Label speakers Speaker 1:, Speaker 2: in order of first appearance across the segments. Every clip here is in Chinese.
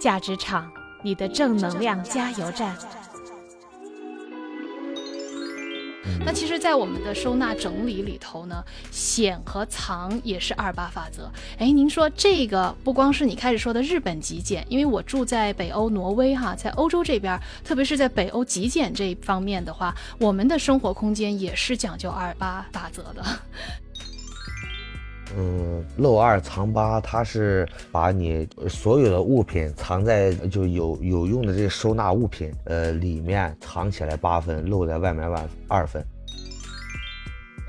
Speaker 1: 价值场，你的正能量加油站。那其实，在我们的收纳整理里头呢，显和藏也是二八法则。哎，您说这个不光是你开始说的日本极简，因为我住在北欧挪威哈，在欧洲这边，特别是在北欧极简这一方面的话，我们的生活空间也是讲究二八法则的。
Speaker 2: 嗯，漏二藏八，它是把你所有的物品藏在就有有用的这些收纳物品，呃，里面藏起来八分，露在外面外二分。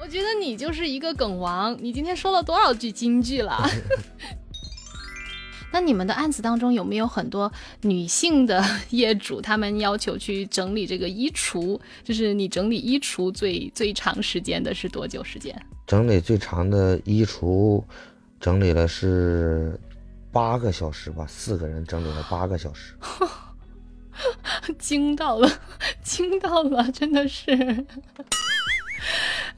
Speaker 1: 我觉得你就是一个梗王，你今天说了多少句金句了？那你们的案子当中有没有很多女性的 业主，他们要求去整理这个衣橱？就是你整理衣橱最最长时间的是多久时间？
Speaker 2: 整理最长的衣橱，整理了是八个小时吧，四个人整理了八个小时，
Speaker 1: 惊到了，惊到了，真的是。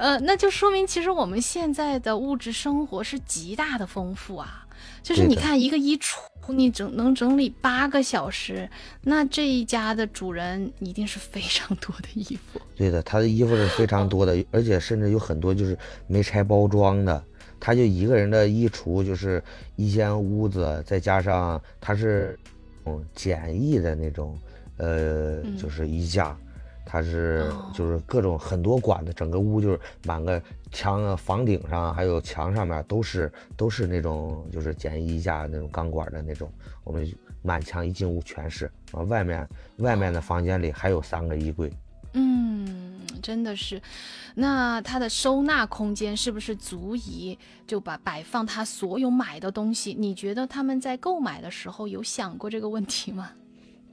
Speaker 1: 呃，那就说明其实我们现在的物质生活是极大的丰富啊。就是你看一个衣橱，你整能整理八个小时，那这一家的主人一定是非常多的衣服。
Speaker 2: 对的，他的衣服是非常多的，而且甚至有很多就是没拆包装的。他就一个人的衣橱就是一间屋子，再加上他是嗯简易的那种，呃，就是衣架。它是就是各种很多管子，整个屋就是满个墙啊、房顶上还有墙上面都是都是那种就是简易衣架那种钢管的那种。我们满墙一进屋全是啊，外面外面的房间里还有三个衣柜。
Speaker 1: 嗯，真的是。那它的收纳空间是不是足以就把摆放他所有买的东西？你觉得他们在购买的时候有想过这个问题吗？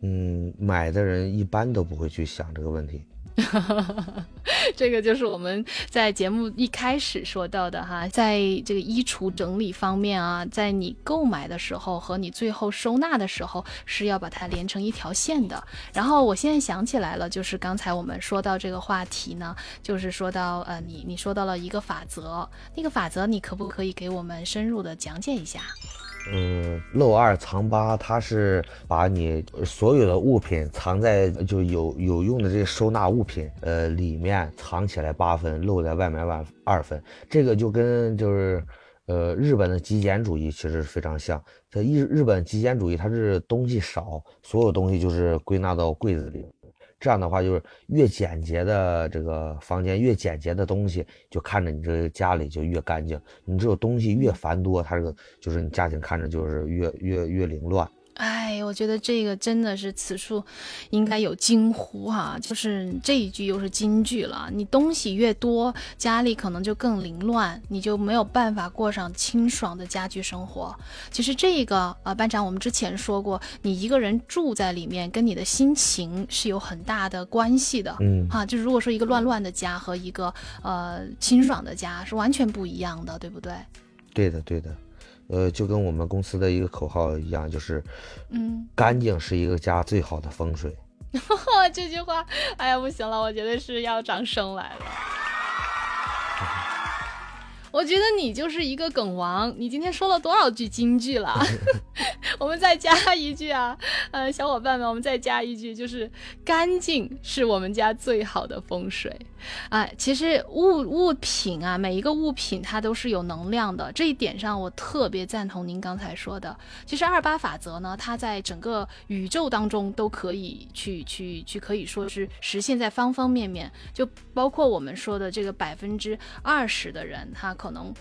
Speaker 2: 嗯，买的人一般都不会去想这个问题。
Speaker 1: 这个就是我们在节目一开始说到的哈，在这个衣橱整理方面啊，在你购买的时候和你最后收纳的时候是要把它连成一条线的。然后我现在想起来了，就是刚才我们说到这个话题呢，就是说到呃，你你说到了一个法则，那个法则你可不可以给我们深入的讲解一下？
Speaker 2: 嗯，漏二藏八，它是把你所有的物品藏在就有有用的这些收纳物品，呃，里面藏起来八分，露在外面二二分。这个就跟就是，呃，日本的极简主义其实非常像。这日日本极简主义，它是东西少，所有东西就是归纳到柜子里。这样的话，就是越简洁的这个房间，越简洁的东西，就看着你这个家里就越干净。你这个东西越繁多，它这个就是你家庭看着就是越越越凌乱。
Speaker 1: 哎，我觉得这个真的是此处应该有惊呼哈，就是这一句又是金句了。你东西越多，家里可能就更凌乱，你就没有办法过上清爽的家居生活。其实这个啊，班长，我们之前说过，你一个人住在里面，跟你的心情是有很大的关系的。
Speaker 2: 嗯，
Speaker 1: 哈，就是如果说一个乱乱的家和一个呃清爽的家是完全不一样的，对不对？
Speaker 2: 对的，对的。呃，就跟我们公司的一个口号一样，就是，
Speaker 1: 嗯，
Speaker 2: 干净是一个家最好的风水。
Speaker 1: 这句话，哎呀，不行了，我觉得是要掌声来了。我觉得你就是一个梗王，你今天说了多少句京剧了？我们再加一句啊，呃，小伙伴们，我们再加一句，就是干净是我们家最好的风水啊。其实物物品啊，每一个物品它都是有能量的，这一点上我特别赞同您刚才说的。其实二八法则呢，它在整个宇宙当中都可以去去去，可以说是实现在方方面面，就包括我们说的这个百分之二十的人，他可能。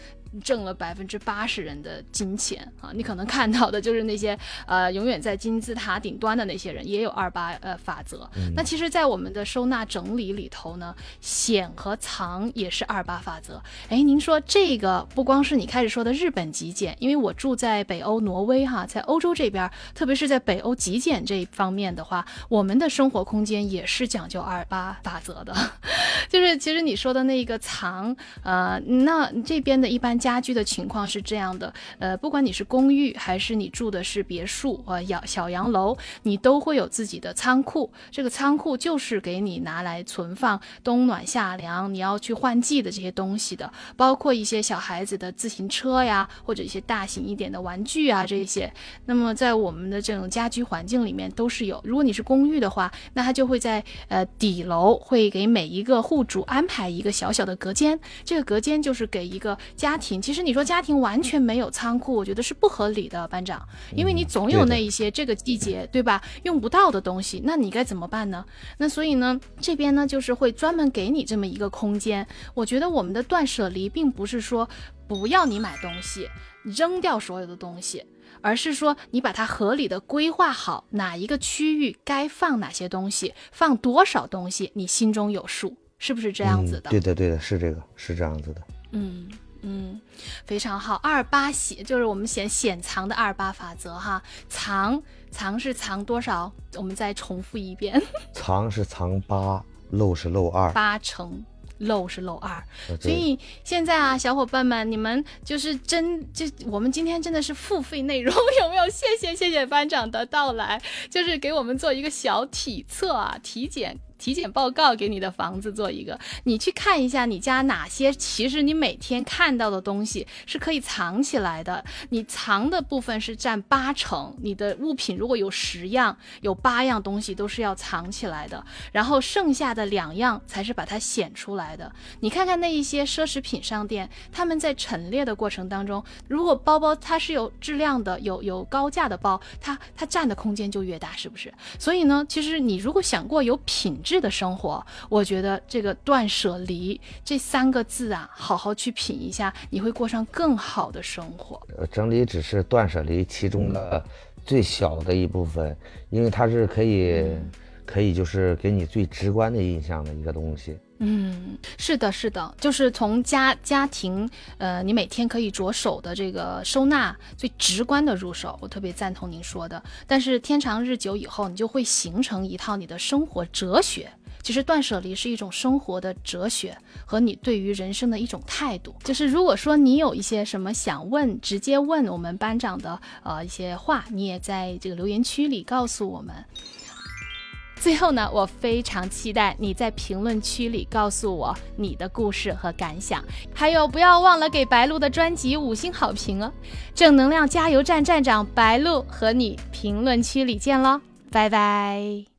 Speaker 1: 挣了百分之八十人的金钱啊！你可能看到的就是那些呃永远在金字塔顶端的那些人，也有二八呃法则。那其实，在我们的收纳整理里头呢，显和藏也是二八法则。哎，您说这个不光是你开始说的日本极简，因为我住在北欧挪威哈，在欧洲这边，特别是在北欧极简这一方面的话，我们的生活空间也是讲究二八法则的。就是其实你说的那个藏，呃，那这边的一般。家居的情况是这样的，呃，不管你是公寓还是你住的是别墅呃小小洋楼，你都会有自己的仓库。这个仓库就是给你拿来存放冬暖夏凉，你要去换季的这些东西的，包括一些小孩子的自行车呀，或者一些大型一点的玩具啊这些。那么在我们的这种家居环境里面都是有。如果你是公寓的话，那它就会在呃底楼会给每一个户主安排一个小小的隔间，这个隔间就是给一个家庭。其实你说家庭完全没有仓库，我觉得是不合理的，班长，因为你总有那一些这个季节对吧用不到的东西，那你该怎么办呢？那所以呢，这边呢就是会专门给你这么一个空间。我觉得我们的断舍离并不是说不要你买东西，扔掉所有的东西。而是说，你把它合理的规划好，哪一个区域该放哪些东西，放多少东西，你心中有数，是不是这样子的？
Speaker 2: 对的，对的，是这个，是这样子的。
Speaker 1: 嗯嗯，非常好。二八显就是我们显显藏的二八法则哈，藏藏是藏多少？我们再重复一遍，
Speaker 2: 藏是藏八，漏是漏二，
Speaker 1: 八成。漏是漏二，所以现在啊，小伙伴们，你们就是真就我们今天真的是付费内容，有没有？谢谢谢谢班长的到来，就是给我们做一个小体测啊，体检。体检报告给你的房子做一个，你去看一下你家哪些其实你每天看到的东西是可以藏起来的，你藏的部分是占八成，你的物品如果有十样，有八样东西都是要藏起来的，然后剩下的两样才是把它显出来的。你看看那一些奢侈品商店，他们在陈列的过程当中，如果包包它是有质量的，有有高价的包，它它占的空间就越大，是不是？所以呢，其实你如果想过有品。质的生活，我觉得这个断舍离这三个字啊，好好去品一下，你会过上更好的生活。
Speaker 2: 呃，整理只是断舍离其中的最小的一部分，因为它是可以，可以就是给你最直观的印象的一个东西。
Speaker 1: 嗯，是的，是的，就是从家家庭，呃，你每天可以着手的这个收纳最直观的入手，我特别赞同您说的。但是天长日久以后，你就会形成一套你的生活哲学。其实断舍离是一种生活的哲学和你对于人生的一种态度。就是如果说你有一些什么想问，直接问我们班长的呃一些话，你也在这个留言区里告诉我们。最后呢，我非常期待你在评论区里告诉我你的故事和感想，还有不要忘了给白鹿的专辑五星好评哦！正能量加油站站长白鹿和你评论区里见喽，拜拜。